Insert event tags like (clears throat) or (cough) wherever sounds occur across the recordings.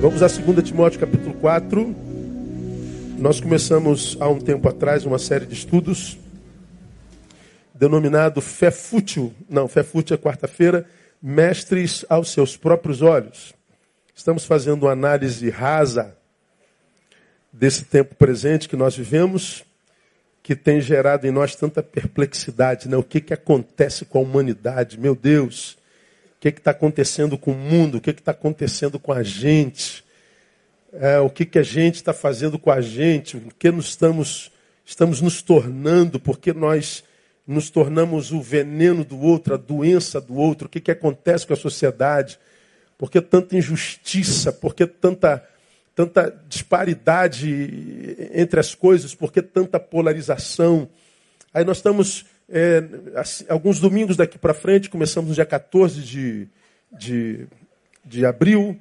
Vamos a 2 Timóteo capítulo 4. Nós começamos há um tempo atrás uma série de estudos denominado Fé Fútil. Não, Fé Fútil é quarta-feira. Mestres aos seus próprios olhos. Estamos fazendo uma análise rasa desse tempo presente que nós vivemos, que tem gerado em nós tanta perplexidade. Né? O que, que acontece com a humanidade? Meu Deus! O que está acontecendo com o mundo, o que está acontecendo com a gente, é, o que, que a gente está fazendo com a gente, o que nos estamos, estamos nos tornando, porque nós nos tornamos o veneno do outro, a doença do outro, o que, que acontece com a sociedade, por que tanta injustiça, por que tanta, tanta disparidade entre as coisas, por que tanta polarização. Aí nós estamos é, assim, alguns domingos daqui para frente, começamos no dia 14 de, de, de abril,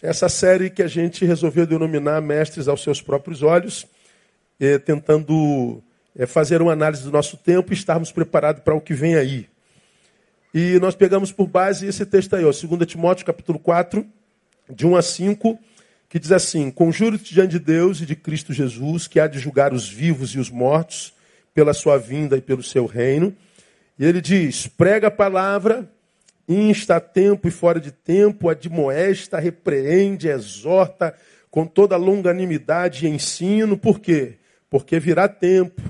essa série que a gente resolveu denominar Mestres aos Seus Próprios Olhos, é, tentando é, fazer uma análise do nosso tempo e estarmos preparados para o que vem aí. E nós pegamos por base esse texto aí, ó, 2 Timóteo capítulo 4, de 1 a 5, que diz assim: Conjuro-te diante de Deus e de Cristo Jesus, que há de julgar os vivos e os mortos pela sua vinda e pelo seu reino. E ele diz: prega a palavra, insta a tempo e fora de tempo, admoesta, repreende, exorta com toda longanimidade e ensino. Por quê? Porque virá tempo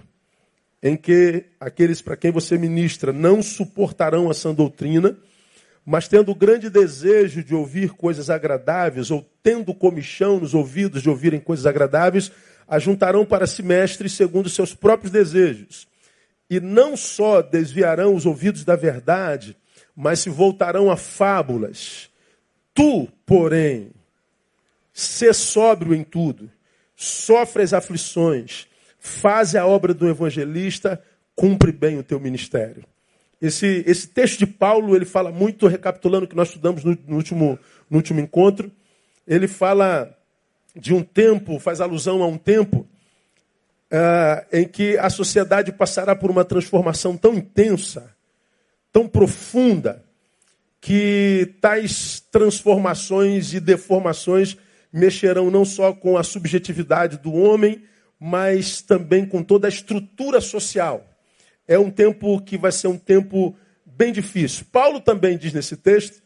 em que aqueles para quem você ministra não suportarão a sã doutrina, mas tendo grande desejo de ouvir coisas agradáveis, ou tendo comichão nos ouvidos de ouvirem coisas agradáveis, ajuntarão para si mestres segundo seus próprios desejos. E não só desviarão os ouvidos da verdade, mas se voltarão a fábulas. Tu, porém, sê sóbrio em tudo, sofre as aflições, faz a obra do evangelista, cumpre bem o teu ministério. Esse, esse texto de Paulo, ele fala muito, recapitulando o que nós estudamos no, no, último, no último encontro, ele fala de um tempo, faz alusão a um tempo uh, em que a sociedade passará por uma transformação tão intensa, tão profunda, que tais transformações e deformações mexerão não só com a subjetividade do homem, mas também com toda a estrutura social. É um tempo que vai ser um tempo bem difícil. Paulo também diz nesse texto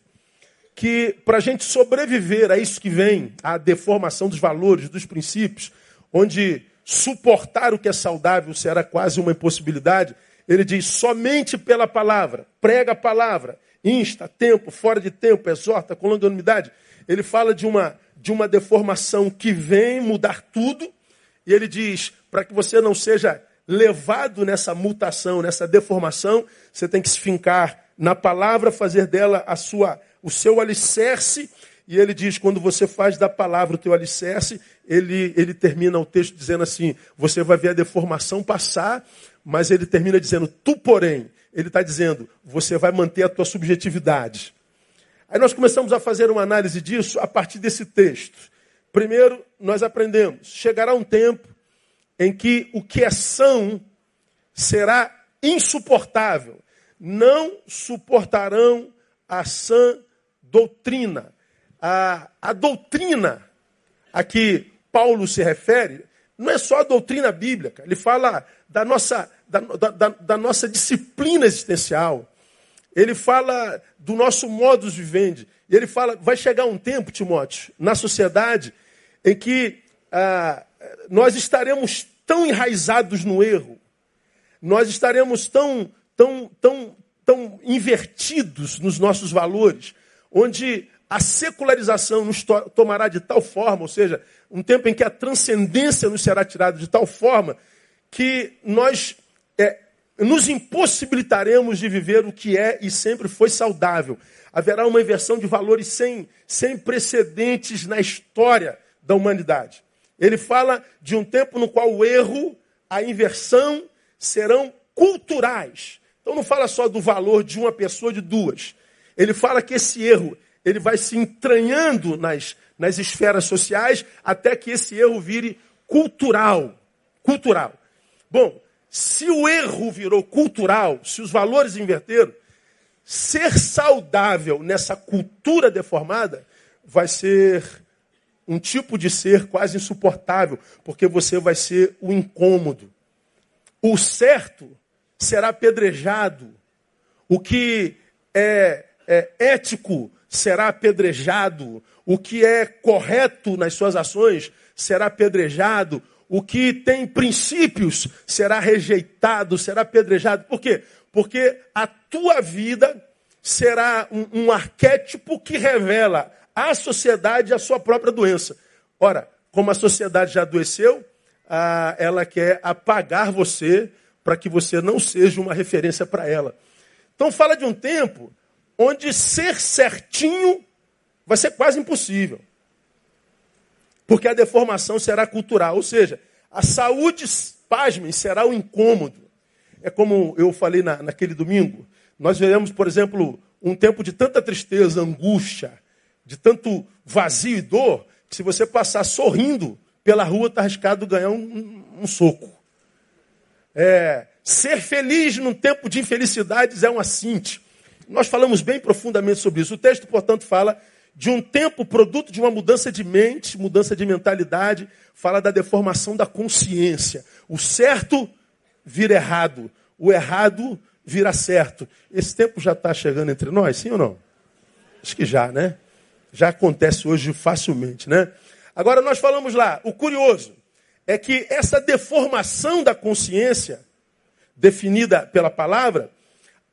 que para a gente sobreviver a isso que vem, a deformação dos valores, dos princípios, onde suportar o que é saudável será quase uma impossibilidade, ele diz somente pela palavra, prega a palavra, insta, tempo, fora de tempo, exorta com longanimidade. Ele fala de uma, de uma deformação que vem mudar tudo, e ele diz, para que você não seja levado nessa mutação, nessa deformação, você tem que se fincar na palavra, fazer dela a sua o seu alicerce, e ele diz: quando você faz da palavra o teu alicerce, ele, ele termina o texto dizendo assim: você vai ver a deformação passar, mas ele termina dizendo: tu, porém, ele está dizendo, você vai manter a tua subjetividade. Aí nós começamos a fazer uma análise disso a partir desse texto. Primeiro, nós aprendemos: chegará um tempo em que o que é são será insuportável. Não suportarão a sã doutrina. A, a doutrina a que Paulo se refere não é só a doutrina bíblica, ele fala da nossa, da, da, da nossa disciplina existencial, ele fala do nosso modus vivendi, ele fala, vai chegar um tempo, Timóteo, na sociedade, em que ah, nós estaremos tão enraizados no erro, nós estaremos tão, tão, tão, tão invertidos nos nossos valores, onde a secularização nos to tomará de tal forma, ou seja, um tempo em que a transcendência nos será tirada de tal forma que nós é, nos impossibilitaremos de viver o que é e sempre foi saudável. Haverá uma inversão de valores sem, sem precedentes na história da humanidade. Ele fala de um tempo no qual o erro, a inversão serão culturais. Então não fala só do valor de uma pessoa, de duas. Ele fala que esse erro ele vai se entranhando nas, nas esferas sociais até que esse erro vire cultural. Cultural. Bom, se o erro virou cultural, se os valores inverteram, ser saudável nessa cultura deformada vai ser um tipo de ser quase insuportável, porque você vai ser o incômodo. O certo será apedrejado. O que é, é ético será apedrejado. O que é correto nas suas ações será apedrejado. O que tem princípios será rejeitado, será apedrejado. Por quê? Porque a tua vida será um, um arquétipo que revela à sociedade a sua própria doença. Ora, como a sociedade já adoeceu, ela quer apagar você para que você não seja uma referência para ela. Então fala de um tempo onde ser certinho vai ser quase impossível. Porque a deformação será cultural, ou seja, a saúde, pasmem, será o incômodo. É como eu falei na, naquele domingo, nós veremos, por exemplo, um tempo de tanta tristeza, angústia, de tanto vazio e dor, que se você passar sorrindo pela rua, está arriscado ganhar um, um, um soco. É, ser feliz num tempo de infelicidades é um assinte. Nós falamos bem profundamente sobre isso. O texto, portanto, fala de um tempo produto de uma mudança de mente, mudança de mentalidade, fala da deformação da consciência. O certo vira errado, o errado vira certo. Esse tempo já está chegando entre nós, sim ou não? Acho que já, né? Já acontece hoje facilmente, né? Agora nós falamos lá, o curioso é que essa deformação da consciência, definida pela palavra,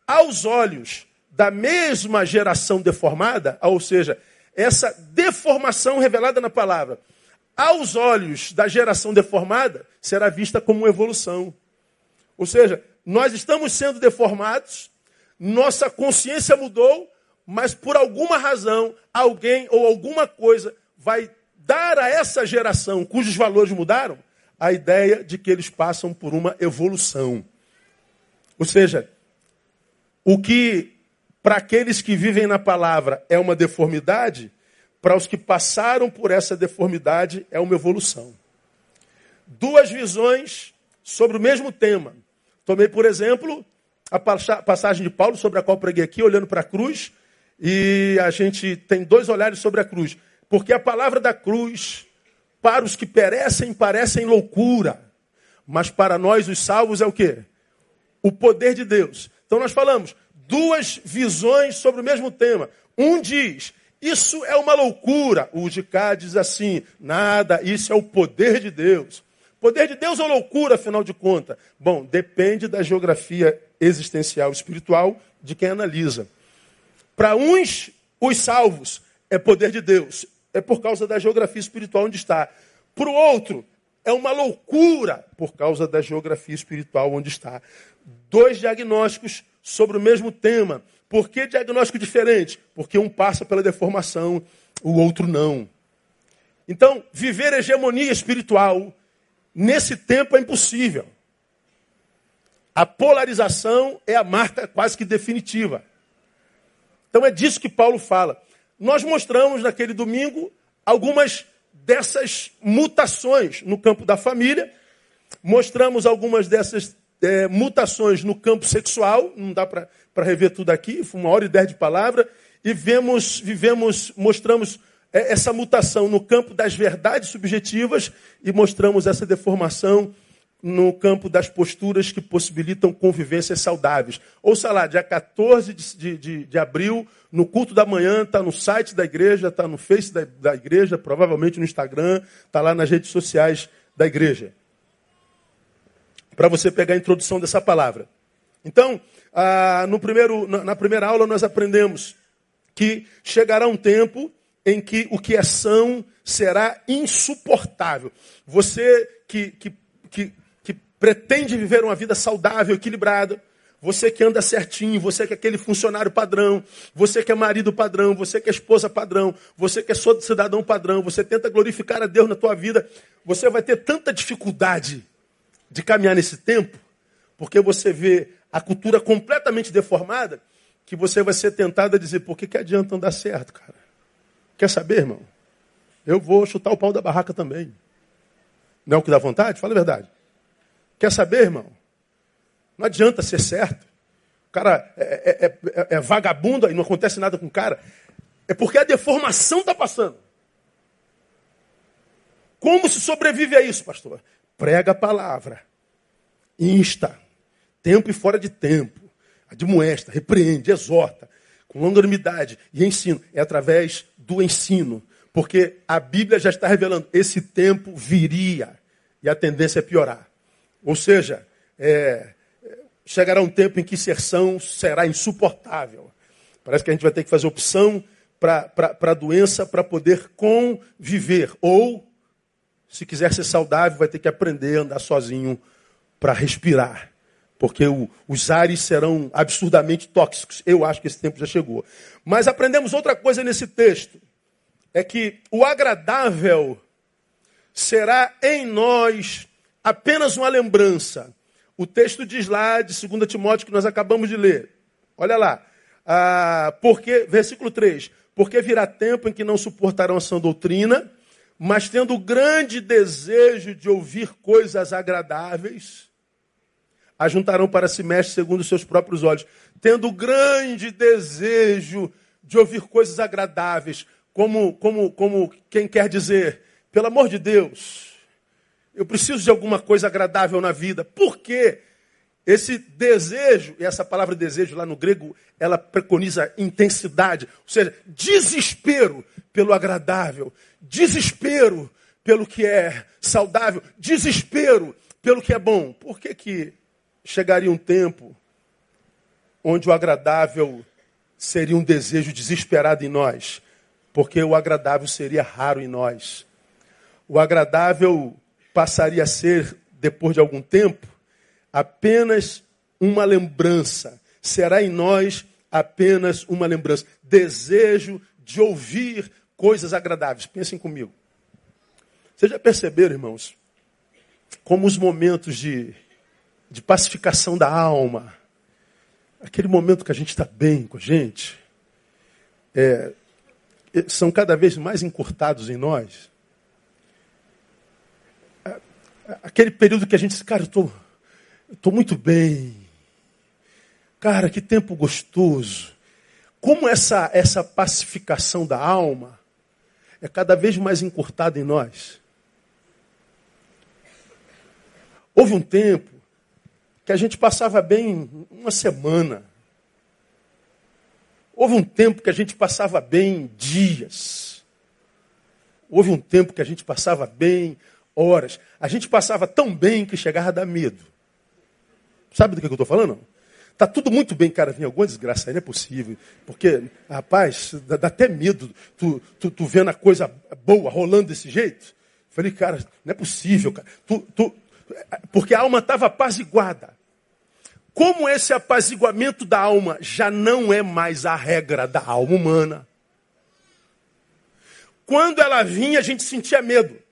aos olhos da mesma geração deformada, ou seja, essa deformação revelada na palavra, aos olhos da geração deformada, será vista como evolução. Ou seja, nós estamos sendo deformados, nossa consciência mudou, mas por alguma razão, alguém ou alguma coisa vai dar a essa geração cujos valores mudaram a ideia de que eles passam por uma evolução. Ou seja, o que para aqueles que vivem na palavra é uma deformidade, para os que passaram por essa deformidade é uma evolução. Duas visões sobre o mesmo tema. Tomei, por exemplo, a passagem de Paulo sobre a qual preguei aqui, olhando para a cruz, e a gente tem dois olhares sobre a cruz. Porque a palavra da cruz, para os que perecem, parecem loucura. Mas para nós, os salvos, é o quê? O poder de Deus. Então nós falamos duas visões sobre o mesmo tema. Um diz, isso é uma loucura. O de cá diz assim, nada, isso é o poder de Deus. Poder de Deus ou loucura, afinal de contas? Bom, depende da geografia existencial espiritual de quem analisa. Para uns, os salvos, é poder de Deus é por causa da geografia espiritual onde está. Para o outro, é uma loucura por causa da geografia espiritual onde está. Dois diagnósticos sobre o mesmo tema. Por que diagnóstico diferente? Porque um passa pela deformação, o outro não. Então, viver hegemonia espiritual nesse tempo é impossível. A polarização é a marca quase que definitiva. Então é disso que Paulo fala. Nós mostramos naquele domingo algumas dessas mutações no campo da família, mostramos algumas dessas é, mutações no campo sexual, não dá para rever tudo aqui, foi uma hora e dez de palavra, e vemos, vivemos, mostramos é, essa mutação no campo das verdades subjetivas e mostramos essa deformação no campo das posturas que possibilitam convivências saudáveis. Ouça lá, dia 14 de, de, de abril, no culto da manhã, está no site da igreja, está no Face da, da igreja, provavelmente no Instagram, está lá nas redes sociais da igreja. Para você pegar a introdução dessa palavra. Então, ah, no primeiro, na, na primeira aula, nós aprendemos que chegará um tempo em que o que é são será insuportável. Você que, que, que pretende viver uma vida saudável, equilibrada, você que anda certinho, você que é aquele funcionário padrão, você que é marido padrão, você que é esposa padrão, você que é cidadão padrão, você tenta glorificar a Deus na tua vida, você vai ter tanta dificuldade de caminhar nesse tempo, porque você vê a cultura completamente deformada, que você vai ser tentado a dizer, por que, que adianta andar certo, cara? Quer saber, irmão? Eu vou chutar o pau da barraca também. Não é o que dá vontade? Fala a verdade. Quer saber, irmão? Não adianta ser certo. O cara é, é, é, é vagabundo e não acontece nada com o cara. É porque a deformação está passando. Como se sobrevive a isso, pastor? Prega a palavra, insta, tempo e fora de tempo, admoesta, repreende, exorta, com longanimidade e ensino. É através do ensino, porque a Bíblia já está revelando, esse tempo viria e a tendência é piorar. Ou seja, é, chegará um tempo em que serção será insuportável. Parece que a gente vai ter que fazer opção para a doença para poder conviver. Ou, se quiser ser saudável, vai ter que aprender a andar sozinho para respirar. Porque o, os ares serão absurdamente tóxicos. Eu acho que esse tempo já chegou. Mas aprendemos outra coisa nesse texto. É que o agradável será em nós apenas uma lembrança. O texto diz lá de 2 Timóteo que nós acabamos de ler. Olha lá. Ah, porque, versículo 3: Porque virá tempo em que não suportarão a sã doutrina, mas tendo grande desejo de ouvir coisas agradáveis, ajuntarão para si mestre segundo os seus próprios olhos. Tendo grande desejo de ouvir coisas agradáveis, como, como, como quem quer dizer, pelo amor de Deus, eu preciso de alguma coisa agradável na vida. Por quê? Esse desejo, e essa palavra desejo lá no grego, ela preconiza intensidade, ou seja, desespero pelo agradável, desespero pelo que é saudável, desespero pelo que é bom. Por que, que chegaria um tempo onde o agradável seria um desejo desesperado em nós? Porque o agradável seria raro em nós o agradável passaria a ser, depois de algum tempo, apenas uma lembrança. Será em nós apenas uma lembrança. Desejo de ouvir coisas agradáveis. Pensem comigo. Vocês já perceberam, irmãos, como os momentos de, de pacificação da alma, aquele momento que a gente está bem com a gente, é, são cada vez mais encurtados em nós aquele período que a gente disse, cara, eu tô, tô muito bem. Cara, que tempo gostoso. Como essa, essa pacificação da alma é cada vez mais encurtada em nós. Houve um tempo que a gente passava bem uma semana. Houve um tempo que a gente passava bem dias. Houve um tempo que a gente passava bem horas. A gente passava tão bem que chegava a dar medo. Sabe do que eu estou falando? Tá tudo muito bem, cara. Vinha alguma desgraça aí, não é possível. Porque, rapaz, dá, dá até medo tu, tu, tu, vendo a coisa boa rolando desse jeito. Falei, cara, não é possível, cara. Tu, tu, porque a alma estava apaziguada. Como esse apaziguamento da alma já não é mais a regra da alma humana. Quando ela vinha, a gente sentia medo.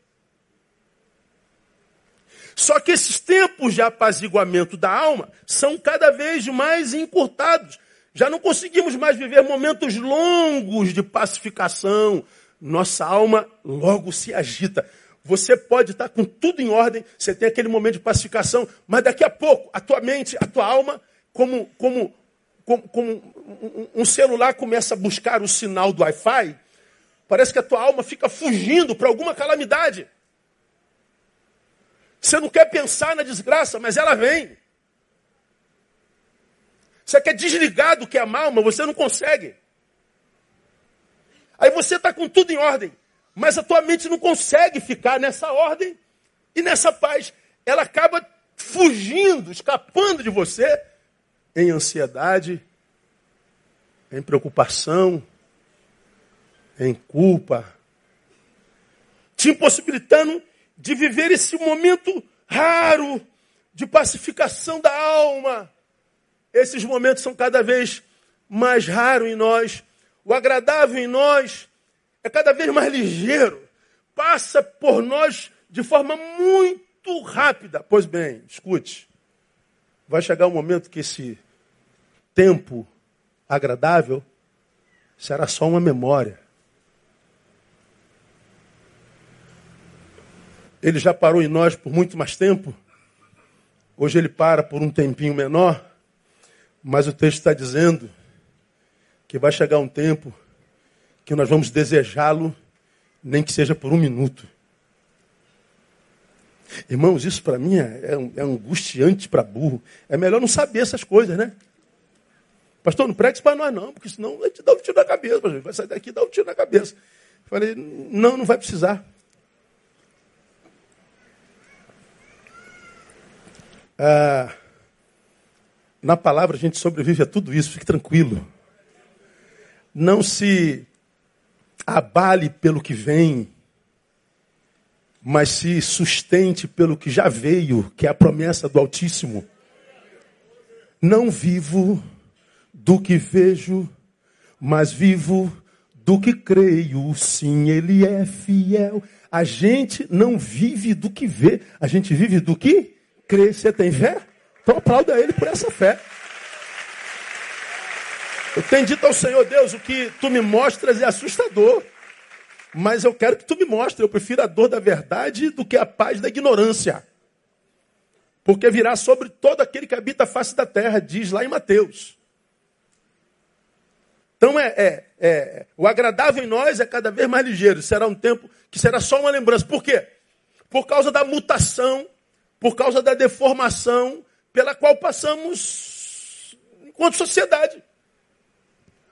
Só que esses tempos de apaziguamento da alma são cada vez mais encurtados. Já não conseguimos mais viver momentos longos de pacificação. Nossa alma logo se agita. Você pode estar com tudo em ordem, você tem aquele momento de pacificação, mas daqui a pouco a tua mente, a tua alma, como, como, como, como um celular começa a buscar o sinal do Wi-Fi, parece que a tua alma fica fugindo para alguma calamidade. Você não quer pensar na desgraça, mas ela vem. Você quer desligar do que é mal, mas você não consegue. Aí você está com tudo em ordem, mas a tua mente não consegue ficar nessa ordem e nessa paz. Ela acaba fugindo, escapando de você em ansiedade, em preocupação, em culpa, te impossibilitando de viver esse momento raro de pacificação da alma. Esses momentos são cada vez mais raros em nós. O agradável em nós é cada vez mais ligeiro. Passa por nós de forma muito rápida. Pois bem, escute. Vai chegar um momento que esse tempo agradável será só uma memória. Ele já parou em nós por muito mais tempo. Hoje ele para por um tempinho menor. Mas o texto está dizendo que vai chegar um tempo que nós vamos desejá-lo, nem que seja por um minuto. Irmãos, isso para mim é, é, é angustiante para burro. É melhor não saber essas coisas, né? Pastor, não pregue isso para nós não, porque senão vai te dar um tiro na cabeça. Vai sair daqui e dar um tiro na cabeça. Falei, não, não vai precisar. Ah, na palavra a gente sobrevive a tudo isso, fique tranquilo. Não se abale pelo que vem, mas se sustente pelo que já veio, que é a promessa do Altíssimo. Não vivo do que vejo, mas vivo do que creio. Sim, Ele é fiel. A gente não vive do que vê, a gente vive do que crê. Você tem fé? Então aplauda Ele por essa fé. Eu tenho dito ao Senhor Deus, o que tu me mostras é assustador. Mas eu quero que tu me mostres. Eu prefiro a dor da verdade do que a paz da ignorância. Porque virá sobre todo aquele que habita a face da terra, diz lá em Mateus. Então é, é, é, o agradável em nós é cada vez mais ligeiro. Será um tempo que será só uma lembrança. Por quê? Por causa da mutação, por causa da deformação pela qual passamos enquanto sociedade.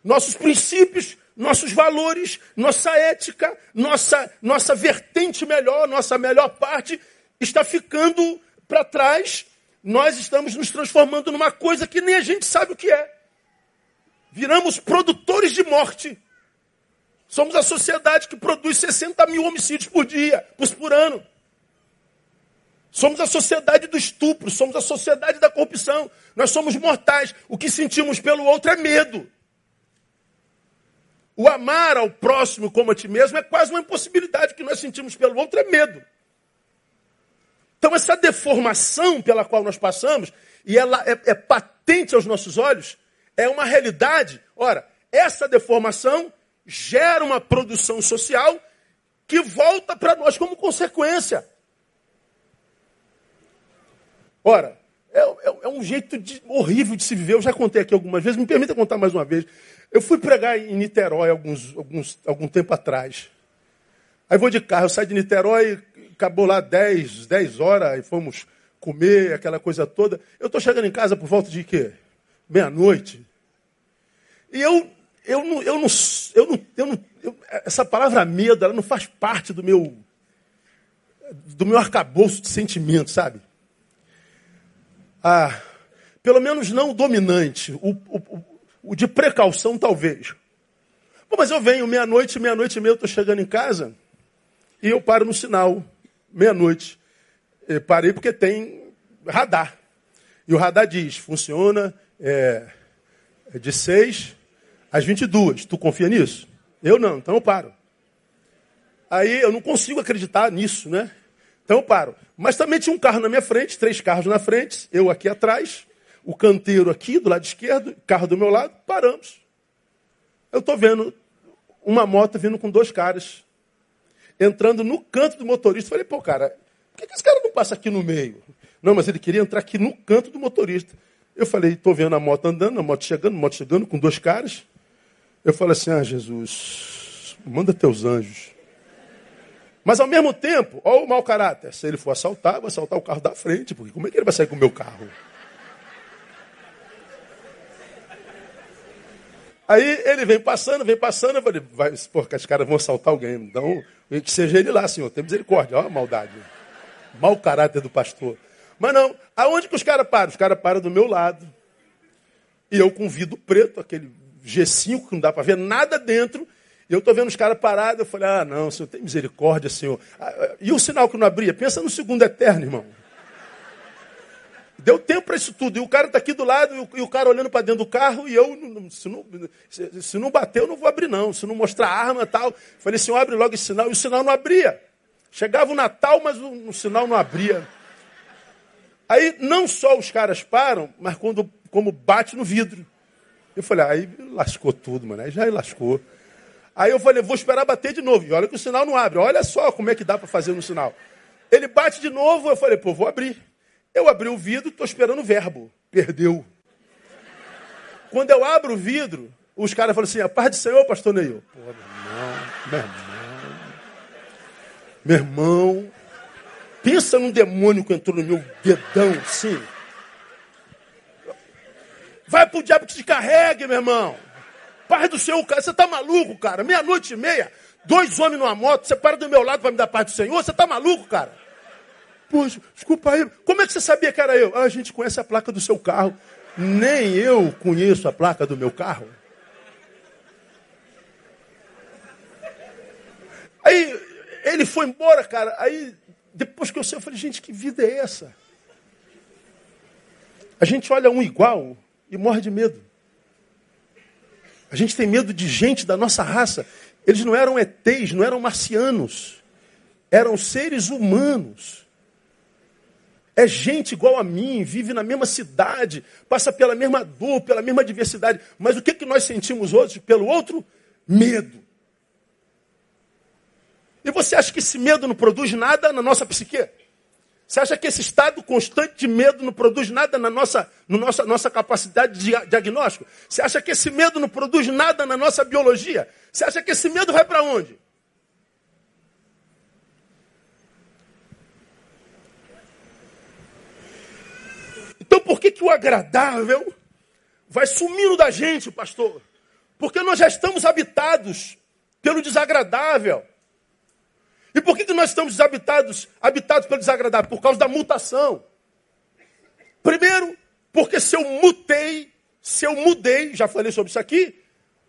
Nossos princípios, nossos valores, nossa ética, nossa, nossa vertente melhor, nossa melhor parte está ficando para trás. Nós estamos nos transformando numa coisa que nem a gente sabe o que é. Viramos produtores de morte. Somos a sociedade que produz 60 mil homicídios por dia, por ano. Somos a sociedade do estupro, somos a sociedade da corrupção. Nós somos mortais. O que sentimos pelo outro é medo. O amar ao próximo como a ti mesmo é quase uma impossibilidade. O que nós sentimos pelo outro é medo. Então, essa deformação pela qual nós passamos, e ela é, é patente aos nossos olhos, é uma realidade. Ora, essa deformação gera uma produção social que volta para nós como consequência. Ora, é, é, é um jeito de, horrível de se viver. Eu já contei aqui algumas vezes, me permita contar mais uma vez. Eu fui pregar em Niterói alguns, alguns, algum tempo atrás. Aí vou de carro, eu saio de Niterói, acabou lá 10, 10 horas, e fomos comer, aquela coisa toda. Eu estou chegando em casa por volta de quê? Meia-noite. E eu, eu não, eu não, eu não, eu não essa palavra medo, ela não faz parte do meu, do meu arcabouço de sentimento, sabe? Ah, pelo menos não dominante, o, o, o de precaução talvez. Mas eu venho meia-noite, meia-noite e meia, eu estou chegando em casa e eu paro no sinal, meia-noite. Parei porque tem radar. E o radar diz, funciona é, de 6 às 22. Tu confia nisso? Eu não, então eu paro. Aí eu não consigo acreditar nisso, né? Então eu paro. Mas também tinha um carro na minha frente, três carros na frente, eu aqui atrás, o canteiro aqui do lado esquerdo, carro do meu lado, paramos. Eu estou vendo uma moto vindo com dois caras, entrando no canto do motorista. Falei, pô, cara, por que, que esse cara não passa aqui no meio? Não, mas ele queria entrar aqui no canto do motorista. Eu falei, estou vendo a moto andando, a moto chegando, a moto chegando com dois caras. Eu falei assim, ah, Jesus, manda teus anjos. Mas ao mesmo tempo, olha o mau caráter. Se ele for assaltar, vai assaltar o carro da frente, porque como é que ele vai sair com o meu carro? Aí ele vem passando, vem passando, eu falei, vai, porra, os caras vão assaltar alguém. Então, que seja ele lá, Senhor, tem misericórdia, olha a maldade. Mau caráter do pastor. Mas não, aonde que os caras param? Os caras param do meu lado. E eu com vidro preto, aquele G5 que não dá para ver nada dentro. E eu estou vendo os caras parados, eu falei, ah, não, Senhor, tem misericórdia, Senhor. Ah, ah, e o sinal que não abria? Pensa no segundo eterno, irmão. Deu tempo para isso tudo. E o cara está aqui do lado, e o, cara olhando para dentro do carro, e eu, se não, se, se não bater, eu não vou abrir, não. Se não mostrar arma e tal. Falei, Senhor, abre logo esse sinal. E o sinal não abria. Chegava o Natal, mas o, o sinal não abria. Aí não só os caras param, mas quando, como bate no vidro. Eu falei, aí lascou tudo, mano. Aí já lascou. Aí eu falei, vou esperar bater de novo. E olha que o sinal não abre. Olha só como é que dá para fazer no sinal. Ele bate de novo, eu falei, pô, vou abrir. Eu abri o vidro, estou esperando o verbo. Perdeu. Quando eu abro o vidro, os caras falam assim, a paz do Senhor, pastor Neil. Pô, meu irmão, meu irmão. Meu irmão. Pensa num demônio que entrou no meu dedão, assim. Vai pro diabo que te carregue, meu irmão. Paz do Senhor, cara. Você tá maluco, cara? Meia-noite e meia, dois homens numa moto, você para do meu lado para me dar paz do Senhor? Você tá maluco, cara? Poxa, desculpa aí. Como é que você sabia que era eu? Ah, a gente conhece a placa do seu carro. Nem eu conheço a placa do meu carro. Aí ele foi embora, cara. Aí depois que eu sei, eu falei, gente, que vida é essa? A gente olha um igual e morre de medo. A gente tem medo de gente da nossa raça. Eles não eram ETs, não eram marcianos. Eram seres humanos. É gente igual a mim, vive na mesma cidade, passa pela mesma dor, pela mesma diversidade. Mas o que, que nós sentimos hoje pelo outro? Medo. E você acha que esse medo não produz nada na nossa psique? Você acha que esse estado constante de medo não produz nada na nossa, no nossa, nossa capacidade de diagnóstico? Você acha que esse medo não produz nada na nossa biologia? Você acha que esse medo vai para onde? Então por que, que o agradável vai sumindo da gente, pastor? Porque nós já estamos habitados pelo desagradável. E por que, que nós estamos habitados, habitados pelo desagradável? Por causa da mutação. Primeiro, porque se eu mutei, se eu mudei, já falei sobre isso aqui,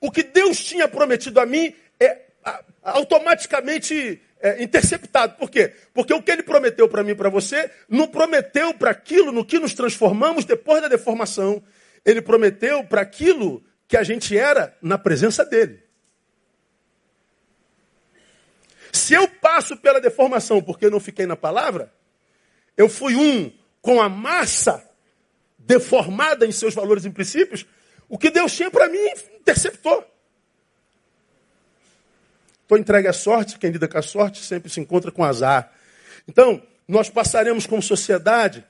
o que Deus tinha prometido a mim é automaticamente é, interceptado. Por quê? Porque o que ele prometeu para mim e para você, não prometeu para aquilo no que nos transformamos depois da deformação. Ele prometeu para aquilo que a gente era na presença dele. Se eu passo pela deformação porque eu não fiquei na palavra, eu fui um com a massa deformada em seus valores e princípios, o que Deus tinha para mim interceptou. Estou entregue à sorte, quem lida com a sorte sempre se encontra com azar. Então, nós passaremos como sociedade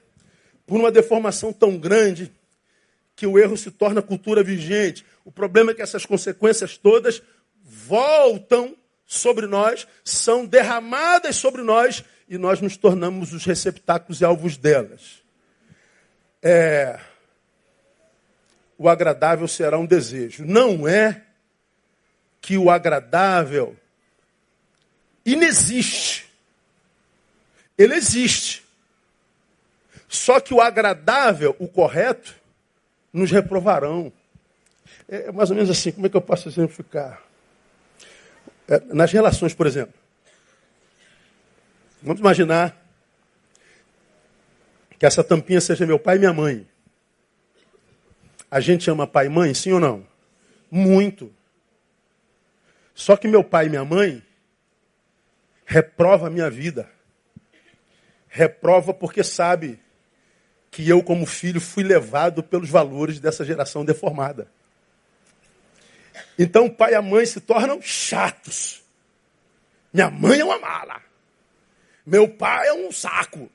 por uma deformação tão grande que o erro se torna cultura vigente. O problema é que essas consequências todas voltam sobre nós, são derramadas sobre nós e nós nos tornamos os receptáculos e alvos delas. É, o agradável será um desejo. Não é que o agradável inexiste. Ele existe. Só que o agradável, o correto, nos reprovarão. É mais ou menos assim, como é que eu posso exemplificar? É, nas relações, por exemplo. Vamos imaginar que essa tampinha seja meu pai e minha mãe. A gente ama pai e mãe, sim ou não? Muito. Só que meu pai e minha mãe reprova a minha vida. Reprova porque sabe que eu, como filho, fui levado pelos valores dessa geração deformada. Então o pai e a mãe se tornam chatos. Minha mãe é uma mala. Meu pai é um saco.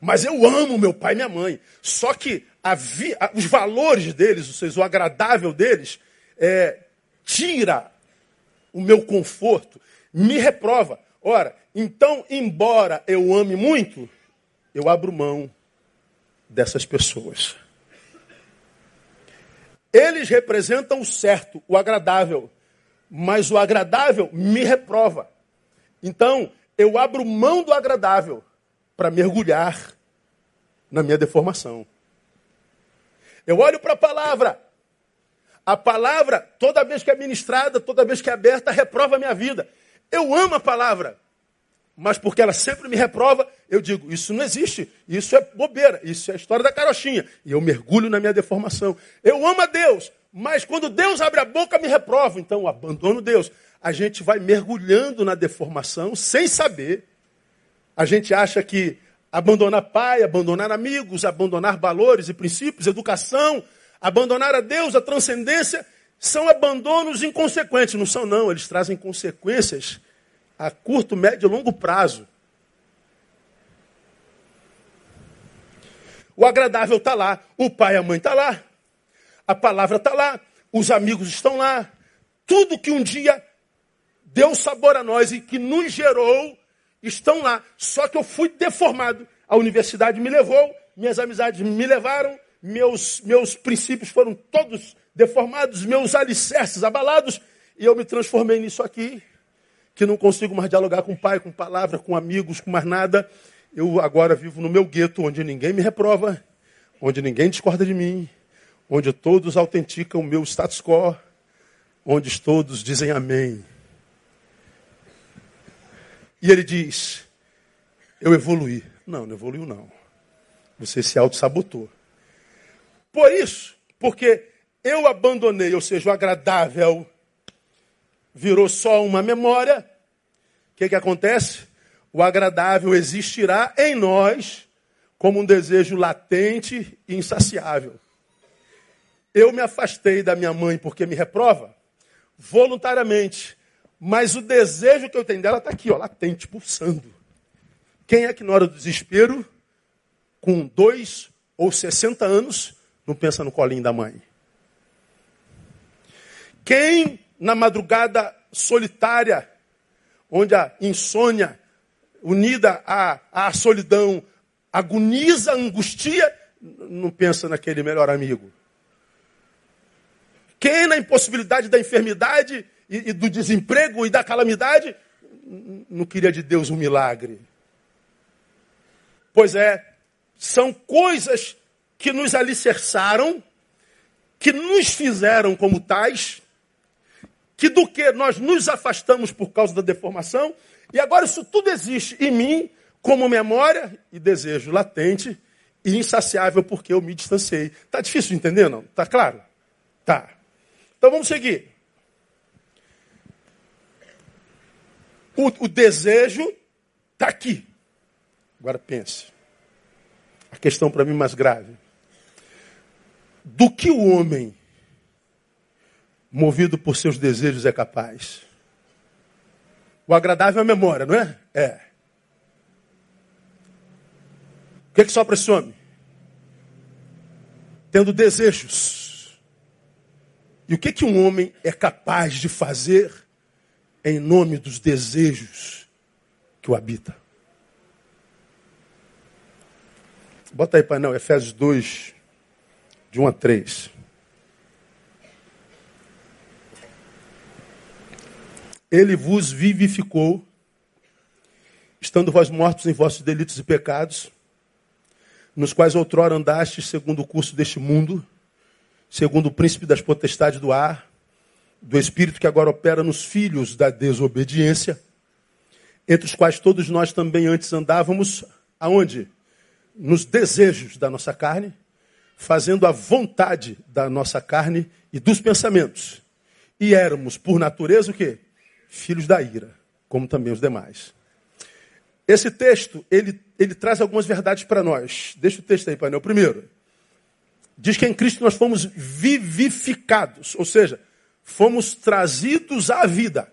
Mas eu amo meu pai e minha mãe. Só que vi, os valores deles, ou seja, o agradável deles, é, tira o meu conforto, me reprova. Ora, então, embora eu ame muito, eu abro mão dessas pessoas. Eles representam o certo, o agradável. Mas o agradável me reprova. Então, eu abro mão do agradável para mergulhar na minha deformação. Eu olho para a palavra. A palavra, toda vez que é ministrada, toda vez que é aberta, reprova a minha vida. Eu amo a palavra mas porque ela sempre me reprova, eu digo, isso não existe, isso é bobeira, isso é a história da carochinha. E eu mergulho na minha deformação. Eu amo a Deus, mas quando Deus abre a boca, me reprova. Então, abandono Deus. A gente vai mergulhando na deformação sem saber. A gente acha que abandonar pai, abandonar amigos, abandonar valores e princípios, educação, abandonar a Deus, a transcendência, são abandonos inconsequentes. Não são, não. Eles trazem consequências a curto, médio e longo prazo. O agradável está lá, o pai e a mãe está lá, a palavra está lá, os amigos estão lá. Tudo que um dia deu sabor a nós e que nos gerou estão lá. Só que eu fui deformado. A universidade me levou, minhas amizades me levaram, meus, meus princípios foram todos deformados, meus alicerces abalados, e eu me transformei nisso aqui, que não consigo mais dialogar com o pai, com palavra, com amigos, com mais nada. Eu agora vivo no meu gueto, onde ninguém me reprova, onde ninguém discorda de mim, onde todos autenticam o meu status quo, onde todos dizem amém. E ele diz: Eu evoluí. Não, não evoluiu, não. Você se auto-sabotou. Por isso, porque eu abandonei, ou seja, o agradável virou só uma memória, que, que acontece? O agradável existirá em nós como um desejo latente e insaciável. Eu me afastei da minha mãe porque me reprova, voluntariamente. Mas o desejo que eu tenho dela está aqui, ó, latente, pulsando. Quem é que na hora do desespero, com dois ou sessenta anos, não pensa no colinho da mãe? Quem na madrugada solitária, onde a insônia, unida à, à solidão, agoniza, angustia, não pensa naquele melhor amigo? Quem na impossibilidade da enfermidade e, e do desemprego e da calamidade, não queria de Deus um milagre. Pois é, são coisas que nos alicerçaram, que nos fizeram como tais, que do que nós nos afastamos por causa da deformação, e agora isso tudo existe em mim como memória e desejo latente e insaciável porque eu me distanciei. Tá difícil de entender, não? Tá claro? Tá. Então vamos seguir. O, o desejo está aqui. Agora pense. A questão para mim mais grave. Do que o homem, movido por seus desejos, é capaz? O agradável é a memória, não é? É. O que, é que sopra esse homem? Tendo desejos. E o que, é que um homem é capaz de fazer em nome dos desejos que o habita. Bota aí, painel, Efésios 2, de 1 a 3. Ele vos vivificou, estando vós mortos em vossos delitos e pecados, nos quais outrora andastes segundo o curso deste mundo, segundo o príncipe das potestades do ar, do Espírito que agora opera nos filhos da desobediência, entre os quais todos nós também antes andávamos, aonde? Nos desejos da nossa carne, fazendo a vontade da nossa carne e dos pensamentos. E éramos, por natureza, o quê? Filhos da ira, como também os demais. Esse texto, ele, ele traz algumas verdades para nós. Deixa o texto aí, painel. Primeiro, diz que em Cristo nós fomos vivificados, ou seja, fomos trazidos à vida.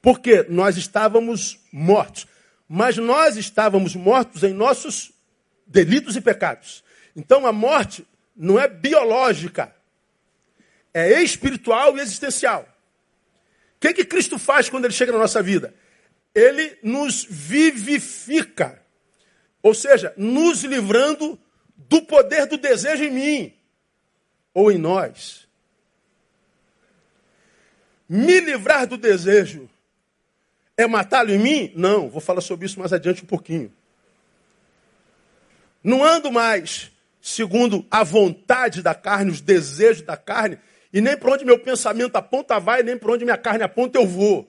Porque nós estávamos mortos. Mas nós estávamos mortos em nossos delitos e pecados. Então a morte não é biológica, é espiritual e existencial. Que, que Cristo faz quando ele chega na nossa vida? Ele nos vivifica. Ou seja, nos livrando do poder do desejo em mim ou em nós me livrar do desejo é matá-lo em mim? Não, vou falar sobre isso mais adiante um pouquinho. Não ando mais segundo a vontade da carne, os desejos da carne, e nem para onde meu pensamento aponta vai, nem para onde minha carne aponta eu vou.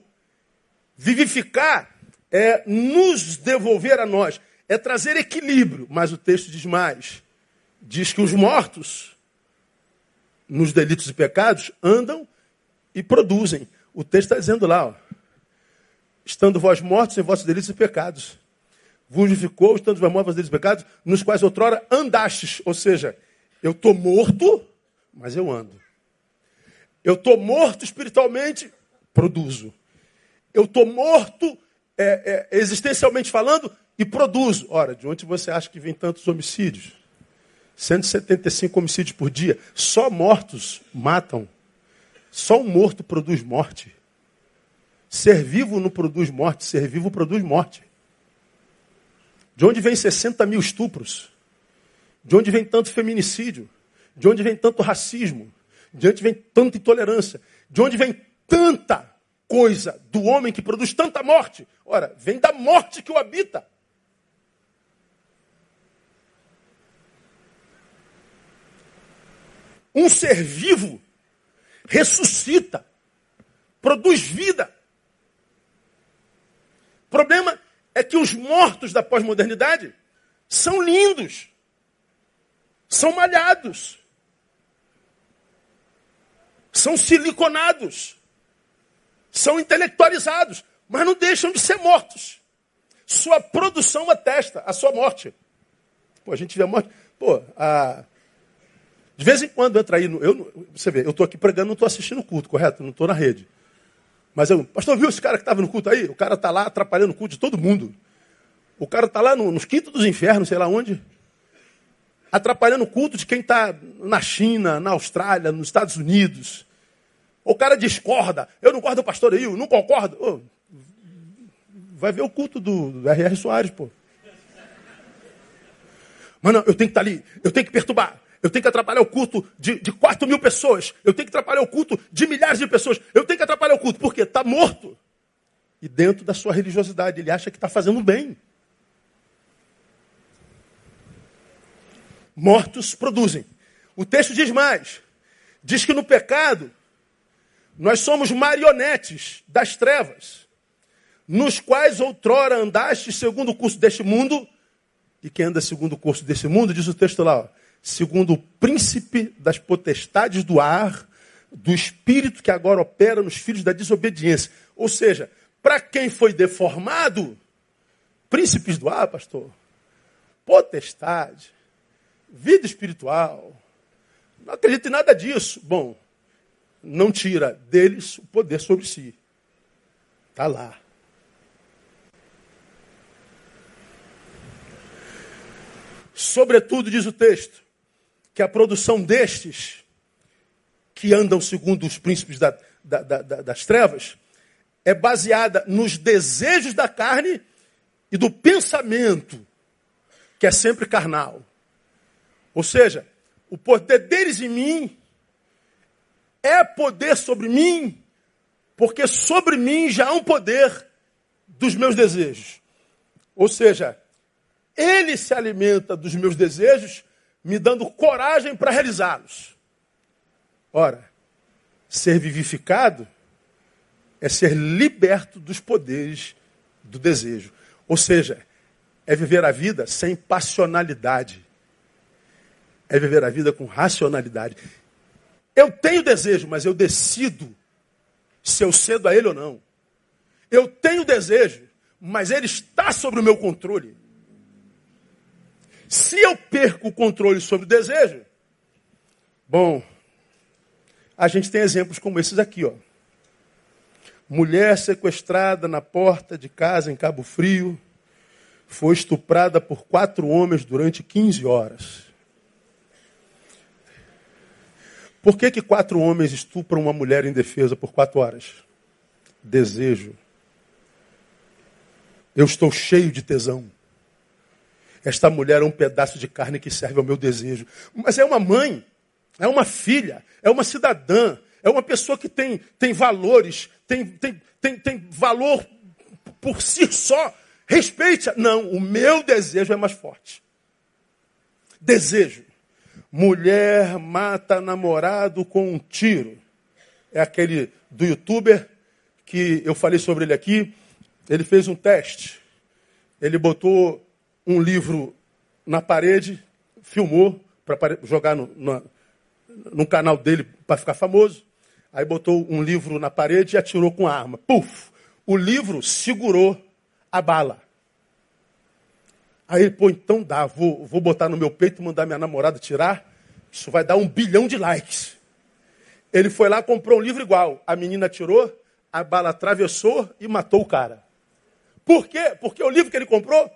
Vivificar é nos devolver a nós, é trazer equilíbrio, mas o texto diz mais. Diz que os mortos, nos delitos e pecados, andam e produzem. O texto está dizendo lá, ó, estando vós mortos em vossos delitos e pecados. Vos vivificou, estando vós mortos em vossos delitos e pecados, nos quais outrora andastes. Ou seja, eu estou morto, mas eu ando. Eu estou morto espiritualmente, produzo. Eu estou morto é, é, existencialmente falando e produzo. Ora, de onde você acha que vem tantos homicídios? 175 homicídios por dia. Só mortos matam. Só um morto produz morte. Ser vivo não produz morte, ser vivo produz morte. De onde vem 60 mil estupros? De onde vem tanto feminicídio? De onde vem tanto racismo? De onde vem tanta intolerância? De onde vem tanta coisa do homem que produz tanta morte? Ora, vem da morte que o habita. Um ser vivo ressuscita, produz vida. O problema é que os mortos da pós-modernidade são lindos, são malhados, são siliconados, são intelectualizados, mas não deixam de ser mortos. Sua produção atesta a sua morte. Pô, a gente vê a morte. Pô, a... de vez em quando entra aí. No... Eu, você vê, eu estou aqui pregando, não estou assistindo o culto, correto? Não estou na rede. Mas eu, pastor, viu esse cara que estava no culto aí? O cara está lá atrapalhando o culto de todo mundo. O cara está lá no, nos quintos dos infernos, sei lá onde. Atrapalhando o culto de quem está na China, na Austrália, nos Estados Unidos. O cara discorda. Eu não gosto do pastor eu não concordo. Oh, vai ver o culto do, do R.R. Soares, pô. Mas não, eu tenho que estar tá ali, eu tenho que perturbar. Eu tenho que atrapalhar o culto de, de 4 mil pessoas. Eu tenho que atrapalhar o culto de milhares de pessoas. Eu tenho que atrapalhar o culto. Por quê? Está morto. E dentro da sua religiosidade, ele acha que está fazendo bem. Mortos produzem. O texto diz mais. Diz que no pecado, nós somos marionetes das trevas, nos quais outrora andaste segundo o curso deste mundo. E quem anda segundo o curso desse mundo, diz o texto lá, ó, segundo o príncipe das potestades do ar, do espírito que agora opera nos filhos da desobediência. Ou seja, para quem foi deformado, príncipes do ar, pastor, potestade, vida espiritual, não acredito em nada disso. Bom, não tira deles o poder sobre si. Está lá. Sobretudo, diz o texto, que a produção destes, que andam segundo os príncipes da, da, da, das trevas, é baseada nos desejos da carne e do pensamento, que é sempre carnal. Ou seja, o poder deles em mim é poder sobre mim, porque sobre mim já há um poder dos meus desejos. Ou seja, ele se alimenta dos meus desejos me dando coragem para realizá-los. Ora, ser vivificado é ser liberto dos poderes do desejo. Ou seja, é viver a vida sem passionalidade. É viver a vida com racionalidade. Eu tenho desejo, mas eu decido se eu cedo a ele ou não. Eu tenho desejo, mas ele está sob o meu controle. Se eu perco o controle sobre o desejo, bom, a gente tem exemplos como esses aqui, ó. Mulher sequestrada na porta de casa em Cabo Frio, foi estuprada por quatro homens durante 15 horas. Por que, que quatro homens estupram uma mulher indefesa por quatro horas? Desejo. Eu estou cheio de tesão. Esta mulher é um pedaço de carne que serve ao meu desejo. Mas é uma mãe, é uma filha, é uma cidadã, é uma pessoa que tem, tem valores, tem, tem, tem, tem valor por si só. Respeite. -a. Não, o meu desejo é mais forte. Desejo. Mulher mata namorado com um tiro. É aquele do youtuber que eu falei sobre ele aqui. Ele fez um teste. Ele botou um livro na parede, filmou para jogar no, no, canal dele para ficar famoso. Aí botou um livro na parede e atirou com a arma. Puf! O livro segurou a bala. Aí, pô, então dá, vou, vou botar no meu peito mandar minha namorada tirar. Isso vai dar um bilhão de likes. Ele foi lá, comprou um livro igual. A menina tirou, a bala atravessou e matou o cara. Por quê? Porque o livro que ele comprou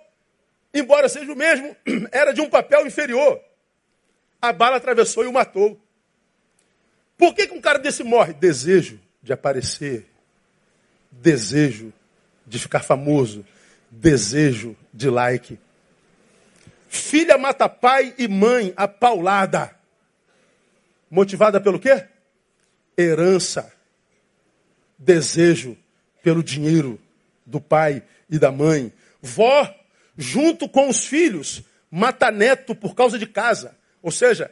embora seja o mesmo, (clears throat) era de um papel inferior. A bala atravessou e o matou. Por que, que um cara desse morre? Desejo de aparecer desejo de ficar famoso, desejo de like. Filha mata pai e mãe a paulada. Motivada pelo quê? Herança. Desejo pelo dinheiro do pai e da mãe. Vó, junto com os filhos, mata neto por causa de casa. Ou seja,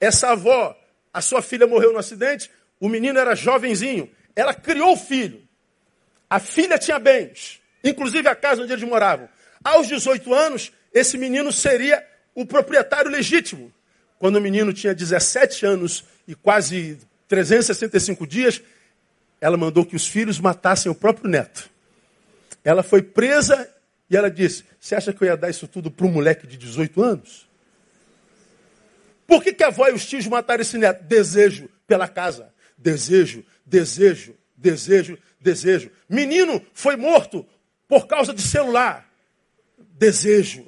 essa avó, a sua filha morreu no acidente, o menino era jovenzinho, ela criou o filho. A filha tinha bens, inclusive a casa onde eles moravam. Aos 18 anos, esse menino seria o proprietário legítimo. Quando o menino tinha 17 anos e quase 365 dias, ela mandou que os filhos matassem o próprio neto. Ela foi presa e ela disse: Você acha que eu ia dar isso tudo para um moleque de 18 anos? Por que, que a avó e os tios mataram esse neto? Desejo pela casa. Desejo, desejo, desejo, desejo. Menino foi morto por causa de celular. Desejo.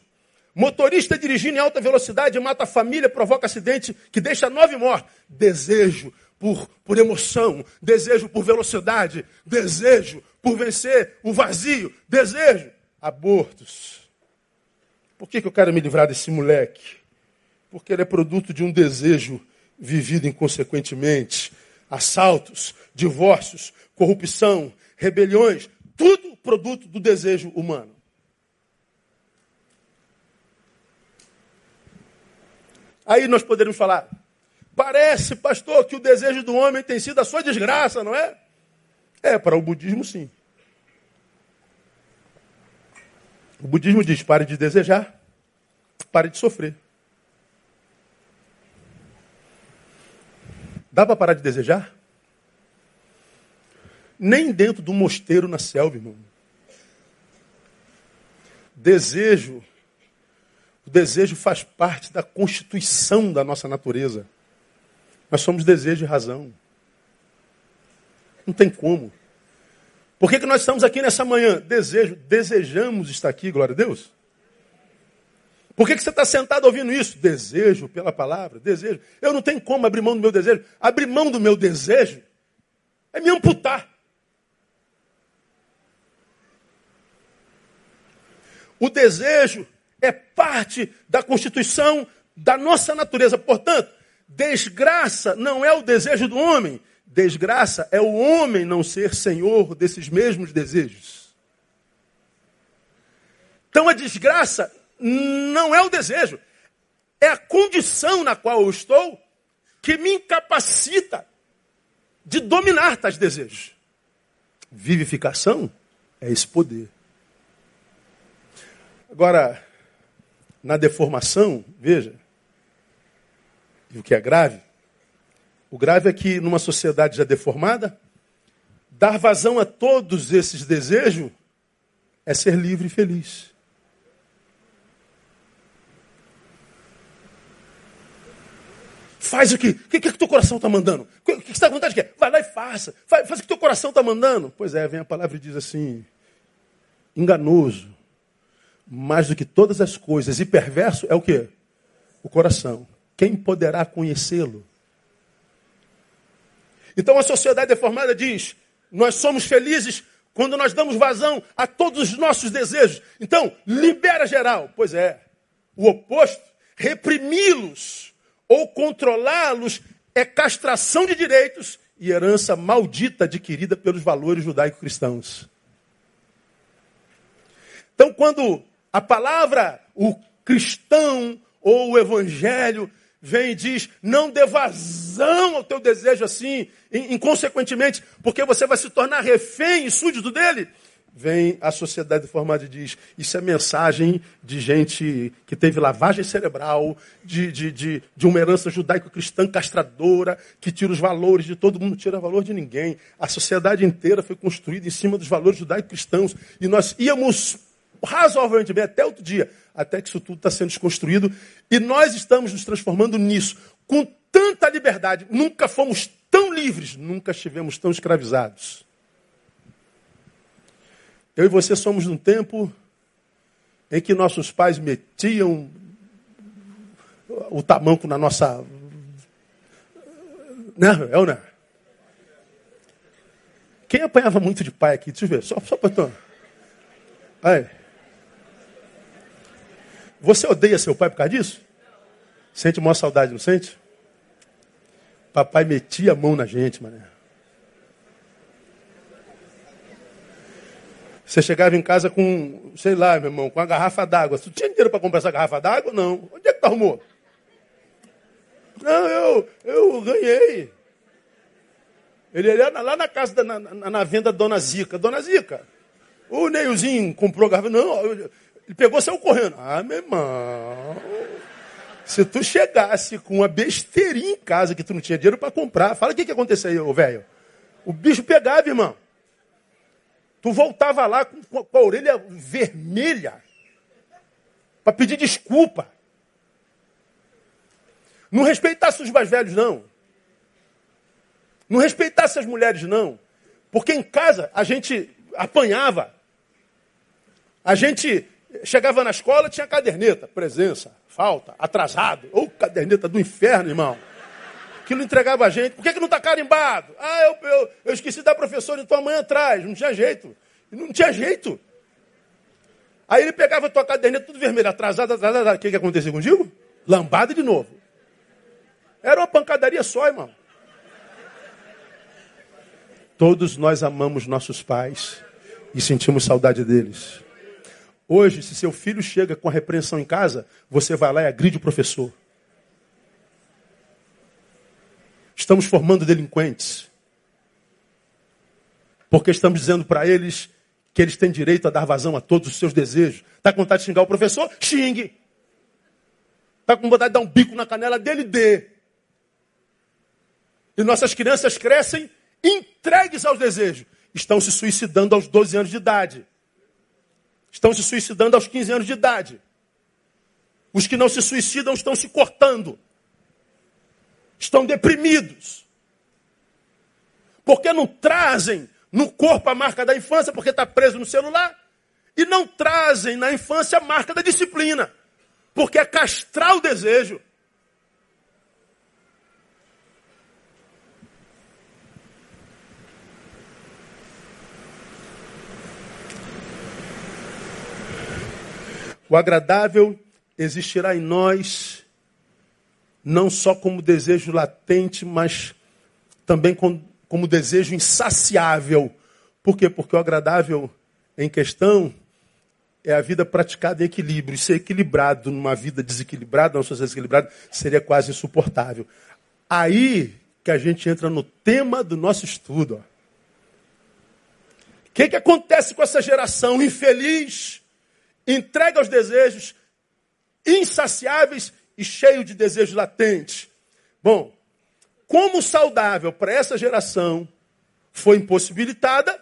Motorista dirigindo em alta velocidade mata a família, provoca acidente que deixa nove mortos. Desejo por, por emoção, desejo por velocidade, desejo por vencer o vazio, desejo. Abortos. Por que, que eu quero me livrar desse moleque? Porque ele é produto de um desejo vivido inconsequentemente. Assaltos, divórcios, corrupção, rebeliões, tudo produto do desejo humano. Aí nós poderíamos falar, parece, pastor, que o desejo do homem tem sido a sua desgraça, não é? É, para o budismo sim. O budismo diz: pare de desejar, pare de sofrer. Dá para parar de desejar? Nem dentro do mosteiro na selva, irmão. Desejo o desejo faz parte da constituição da nossa natureza. Nós somos desejo e razão. Não tem como. Por que, que nós estamos aqui nessa manhã? Desejo. Desejamos estar aqui, glória a Deus. Por que, que você está sentado ouvindo isso? Desejo pela palavra, desejo. Eu não tenho como abrir mão do meu desejo. Abrir mão do meu desejo é me amputar. O desejo é parte da constituição da nossa natureza. Portanto, desgraça não é o desejo do homem, desgraça é o homem não ser senhor desses mesmos desejos. Então a desgraça não é o desejo, é a condição na qual eu estou que me incapacita de dominar tais desejos. Vivificação é esse poder. Agora, na deformação, veja, e o que é grave, o grave é que numa sociedade já deformada, dar vazão a todos esses desejos é ser livre e feliz. Faz o que? O que, que, que teu coração está mandando? O que, que você está com vontade de quê? Vai lá e faça. Faz, faz o que teu coração está mandando. Pois é, vem a palavra e diz assim: enganoso mais do que todas as coisas, e perverso é o que? O coração. Quem poderá conhecê-lo? Então a sociedade deformada diz: nós somos felizes quando nós damos vazão a todos os nossos desejos. Então, libera geral. Pois é, o oposto, reprimi-los ou controlá-los é castração de direitos e herança maldita adquirida pelos valores judaico-cristãos. Então, quando a palavra, o cristão ou o evangelho vem e diz: não dê vazão ao teu desejo assim, inconsequentemente, porque você vai se tornar refém e súdito dele. Vem a sociedade formada e diz: isso é mensagem de gente que teve lavagem cerebral, de, de, de, de uma herança judaico-cristã castradora, que tira os valores de todo mundo, tira valor de ninguém. A sociedade inteira foi construída em cima dos valores judaico-cristãos. E nós íamos razoavelmente bem até outro dia, até que isso tudo está sendo desconstruído. E nós estamos nos transformando nisso, com tanta liberdade. Nunca fomos tão livres, nunca estivemos tão escravizados. Eu e você somos num tempo em que nossos pais metiam o tamanco na nossa. Né? É não? Quem apanhava muito de pai aqui? Deixa eu ver, só, só para Aí. Você odeia seu pai por causa disso? Sente maior saudade, não sente? Papai metia a mão na gente, mané. Você chegava em casa com, sei lá, meu irmão, com uma garrafa d'água. Tu tinha dinheiro para comprar essa garrafa d'água? Não. Onde é que tu arrumou? Não, eu, eu ganhei. Ele ia lá na casa, da, na, na, venda da Dona Zica. Dona Zica, o Neilzinho comprou garrafa. Não, ele pegou e saiu correndo. Ah, meu irmão. Se tu chegasse com uma besteirinha em casa que tu não tinha dinheiro para comprar, fala o que, que aconteceu aí, velho. O bicho pegava, irmão. Tu voltava lá com, com a orelha vermelha para pedir desculpa. Não respeitasse os mais velhos, não. Não respeitasse as mulheres, não. Porque em casa a gente apanhava. A gente chegava na escola, tinha caderneta, presença, falta, atrasado. Ou caderneta do inferno, irmão. Aquilo entregava a gente. Por que, que não está carimbado? Ah, eu, eu, eu esqueci da professora tua mãe atrás. Não tinha jeito. Não tinha jeito. Aí ele pegava a tua caderneta tudo vermelho, atrasado, atrasado. O que, que acontecia contigo? Lambada de novo. Era uma pancadaria só, irmão. Todos nós amamos nossos pais e sentimos saudade deles. Hoje, se seu filho chega com a repreensão em casa, você vai lá e agride o professor. Estamos formando delinquentes. Porque estamos dizendo para eles que eles têm direito a dar vazão a todos os seus desejos. Está com vontade de xingar o professor? Xingue. Está com vontade de dar um bico na canela dele? Dê. E nossas crianças crescem entregues aos desejos. Estão se suicidando aos 12 anos de idade. Estão se suicidando aos 15 anos de idade. Os que não se suicidam estão se cortando. Estão deprimidos. Porque não trazem no corpo a marca da infância, porque está preso no celular. E não trazem na infância a marca da disciplina. Porque é castrar o desejo. O agradável existirá em nós, não só como desejo latente, mas também como, como desejo insaciável. Por quê? Porque o agradável em questão é a vida praticada em equilíbrio. E ser equilibrado numa vida desequilibrada, numa sociedade desequilibrada, seria quase insuportável. Aí que a gente entra no tema do nosso estudo. O que, que acontece com essa geração infeliz? Entregue aos desejos insaciáveis e cheio de desejos latentes. Bom, como saudável para essa geração foi impossibilitada,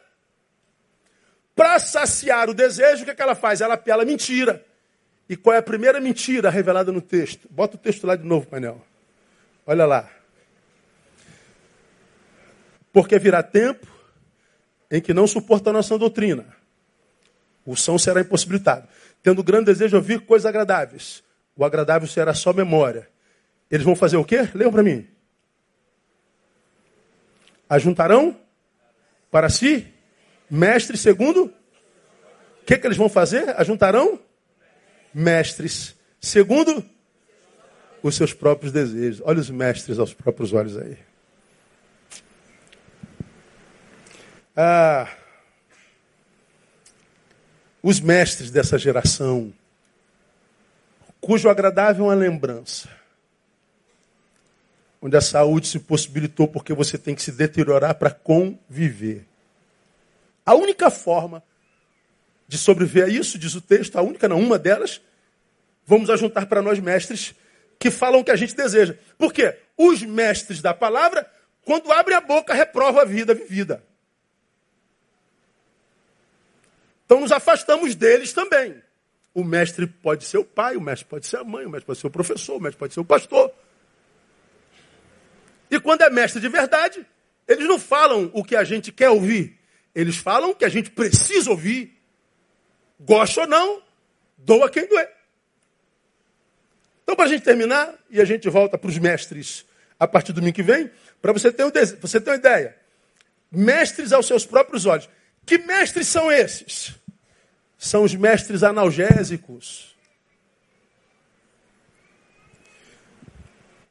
para saciar o desejo, o que, é que ela faz? Ela apela mentira. E qual é a primeira mentira revelada no texto? Bota o texto lá de novo, painel. Olha lá. Porque virá tempo em que não suporta a nossa doutrina o som será impossibilitado. Tendo grande desejo de ouvir coisas agradáveis. O agradável será só memória. Eles vão fazer o quê? Leiam para mim. Ajuntarão para si mestres segundo. O que, que eles vão fazer? Ajuntarão mestres segundo os seus próprios desejos. Olha os mestres aos próprios olhos aí. Ah, os mestres dessa geração, cujo agradável é uma lembrança, onde a saúde se possibilitou porque você tem que se deteriorar para conviver. A única forma de sobreviver a isso, diz o texto, a única, não, uma delas, vamos ajuntar para nós mestres que falam o que a gente deseja. Por quê? Os mestres da palavra, quando abrem a boca, reprovam a vida vivida. Então nos afastamos deles também. O mestre pode ser o pai, o mestre pode ser a mãe, o mestre pode ser o professor, o mestre pode ser o pastor. E quando é mestre de verdade, eles não falam o que a gente quer ouvir. Eles falam o que a gente precisa ouvir. Gosta ou não, doa quem doer. Então, para a gente terminar, e a gente volta para os mestres a partir do domingo que vem, para você ter, um, você ter uma ideia. mestres aos seus próprios olhos. Que mestres são esses? São os mestres analgésicos.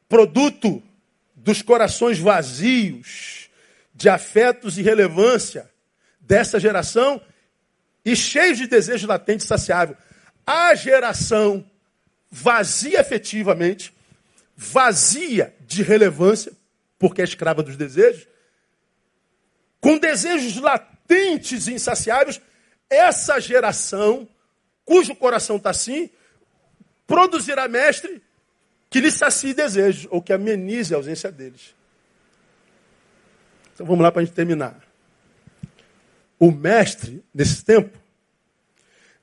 Produto dos corações vazios de afetos e relevância dessa geração e cheios de desejo latente e saciável. A geração vazia efetivamente, vazia de relevância, porque é escrava dos desejos, com desejos latentes e insaciáveis, essa geração, cujo coração está assim, produzirá mestre que lhe sacie desejos, ou que amenize a ausência deles. Então vamos lá para a gente terminar. O mestre, nesse tempo,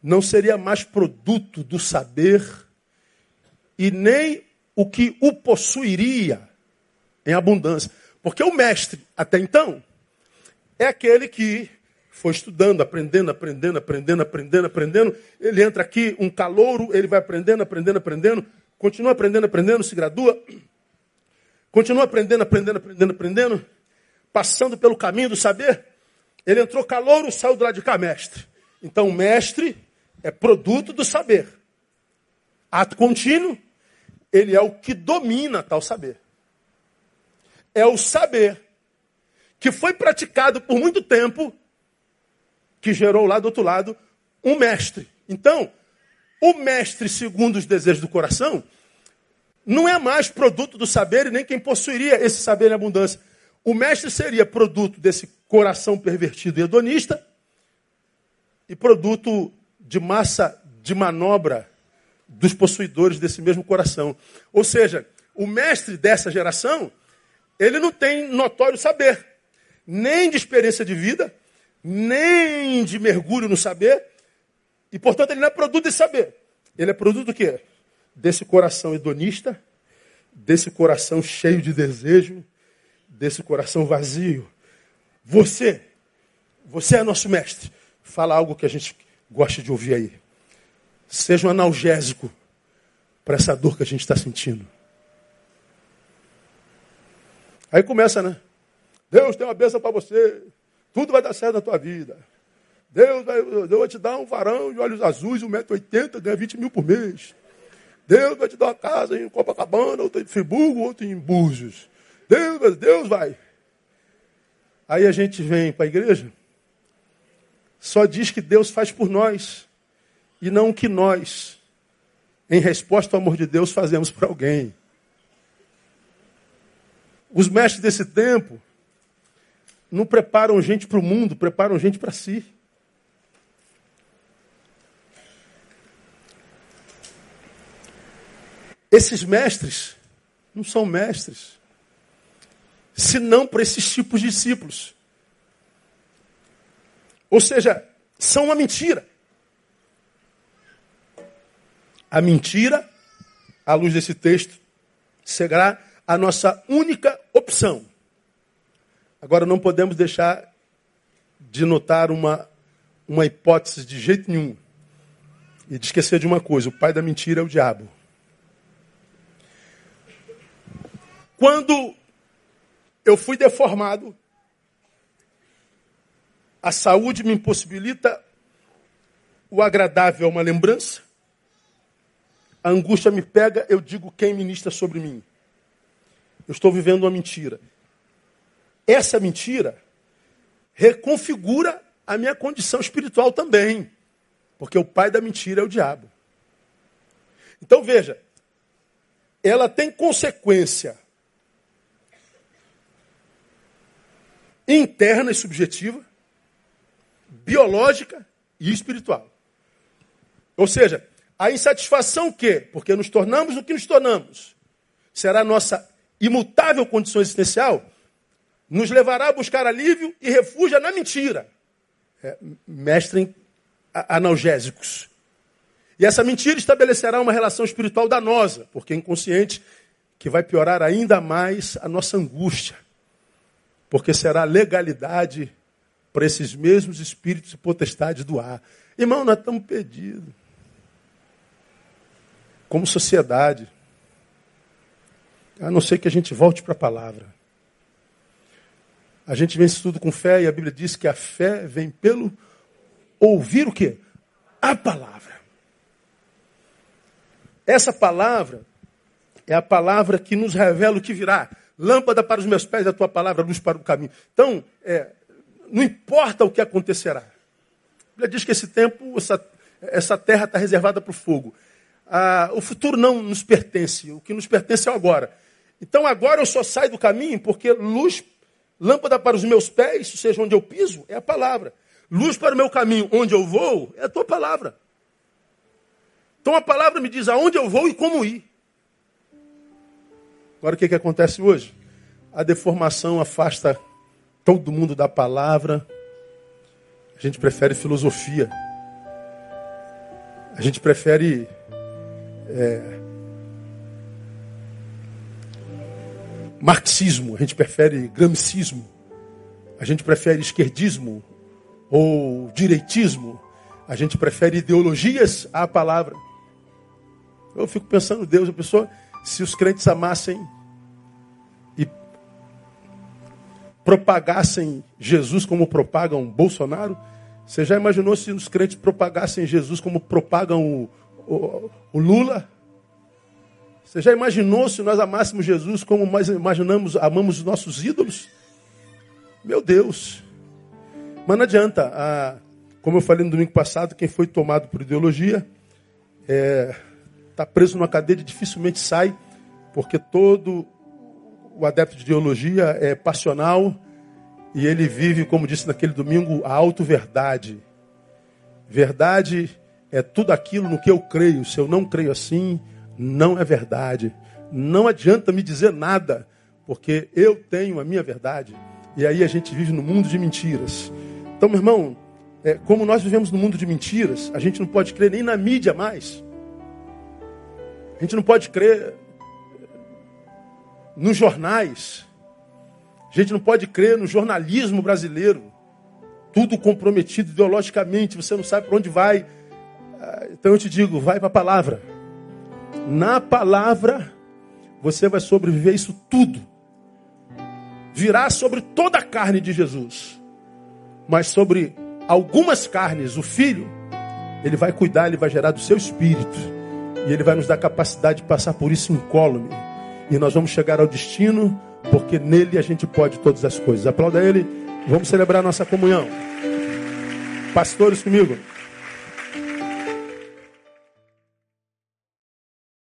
não seria mais produto do saber e nem o que o possuiria em abundância. Porque o mestre, até então, é aquele que foi estudando, aprendendo, aprendendo, aprendendo, aprendendo, aprendendo. Ele entra aqui, um calouro, ele vai aprendendo, aprendendo, aprendendo, continua aprendendo, aprendendo, se gradua, continua aprendendo, aprendendo, aprendendo, aprendendo, passando pelo caminho do saber. Ele entrou calouro, saiu do lado de cá, mestre. Então, mestre é produto do saber. Ato contínuo, ele é o que domina tal saber. É o saber que foi praticado por muito tempo que gerou lá do outro lado um mestre. Então, o mestre, segundo os desejos do coração, não é mais produto do saber e nem quem possuiria esse saber em abundância. O mestre seria produto desse coração pervertido e hedonista e produto de massa de manobra dos possuidores desse mesmo coração. Ou seja, o mestre dessa geração, ele não tem notório saber, nem de experiência de vida, nem de mergulho no saber, e portanto ele não é produto de saber. Ele é produto do quê? Desse coração hedonista, desse coração cheio de desejo, desse coração vazio. Você, você é nosso mestre. Fala algo que a gente gosta de ouvir aí. Seja um analgésico para essa dor que a gente está sentindo. Aí começa, né? Deus tem uma bênção para você. Tudo vai dar certo na tua vida. Deus vai, Deus vai te dar um varão de olhos azuis, 1,80m, ganha 20 mil por mês. Deus vai te dar uma casa em Copacabana, outra em Friburgo, outra em Búzios. Deus, Deus vai. Aí a gente vem para a igreja só diz que Deus faz por nós e não o que nós, em resposta ao amor de Deus, fazemos para alguém. Os mestres desse tempo não preparam gente para o mundo, preparam gente para si. Esses mestres não são mestres, senão para esses tipos de discípulos. Ou seja, são uma mentira. A mentira, à luz desse texto, será a nossa única opção. Agora, não podemos deixar de notar uma, uma hipótese de jeito nenhum. E de esquecer de uma coisa: o pai da mentira é o diabo. Quando eu fui deformado, a saúde me impossibilita o agradável é uma lembrança. A angústia me pega, eu digo quem ministra sobre mim. Eu estou vivendo uma mentira. Essa mentira reconfigura a minha condição espiritual também. Porque o pai da mentira é o diabo. Então veja, ela tem consequência interna e subjetiva, biológica e espiritual. Ou seja, a insatisfação que, porque nos tornamos o que nos tornamos, será a nossa imutável condição existencial, nos levará a buscar alívio e refúgio na mentira. É, mestre em analgésicos. E essa mentira estabelecerá uma relação espiritual danosa, porque é inconsciente, que vai piorar ainda mais a nossa angústia. Porque será legalidade para esses mesmos espíritos e potestades do ar. Irmão, nós estamos perdidos. Como sociedade. A não ser que a gente volte para a palavra. A gente vence tudo com fé e a Bíblia diz que a fé vem pelo ouvir o quê? A palavra. Essa palavra é a palavra que nos revela o que virá. Lâmpada para os meus pés, é a tua palavra, luz para o caminho. Então, é, não importa o que acontecerá. A Bíblia diz que esse tempo, essa, essa terra está reservada para o fogo. Ah, o futuro não nos pertence, o que nos pertence é o agora. Então agora eu só saio do caminho porque luz Lâmpada para os meus pés, seja onde eu piso, é a palavra. Luz para o meu caminho, onde eu vou, é a tua palavra. Então a palavra me diz aonde eu vou e como ir. Agora o que, que acontece hoje? A deformação afasta todo mundo da palavra. A gente prefere filosofia. A gente prefere é, marxismo, a gente prefere gramscismo, a gente prefere esquerdismo ou direitismo, a gente prefere ideologias à palavra. Eu fico pensando, Deus, a pessoa, se os crentes amassem e propagassem Jesus como propagam Bolsonaro, você já imaginou se os crentes propagassem Jesus como propagam o, o, o Lula? Você já imaginou se nós amássemos Jesus como nós imaginamos, amamos os nossos ídolos? Meu Deus. Mas não adianta. Como eu falei no domingo passado, quem foi tomado por ideologia está é, tá preso numa cadeia e dificilmente sai, porque todo o adepto de ideologia é passional e ele vive, como disse naquele domingo, a auto-verdade. Verdade é tudo aquilo no que eu creio. Se eu não creio assim, não é verdade. Não adianta me dizer nada, porque eu tenho a minha verdade. E aí a gente vive no mundo de mentiras. Então, meu irmão, é, como nós vivemos no mundo de mentiras, a gente não pode crer nem na mídia mais. A gente não pode crer nos jornais. A gente não pode crer no jornalismo brasileiro. Tudo comprometido ideologicamente, você não sabe para onde vai. Ah, então eu te digo, vai para a palavra. Na palavra, você vai sobreviver isso tudo. Virá sobre toda a carne de Jesus. Mas sobre algumas carnes, o Filho, ele vai cuidar, ele vai gerar do seu espírito. E ele vai nos dar capacidade de passar por isso incólume. E nós vamos chegar ao destino, porque nele a gente pode todas as coisas. Aplauda ele. Vamos celebrar nossa comunhão. Pastores comigo.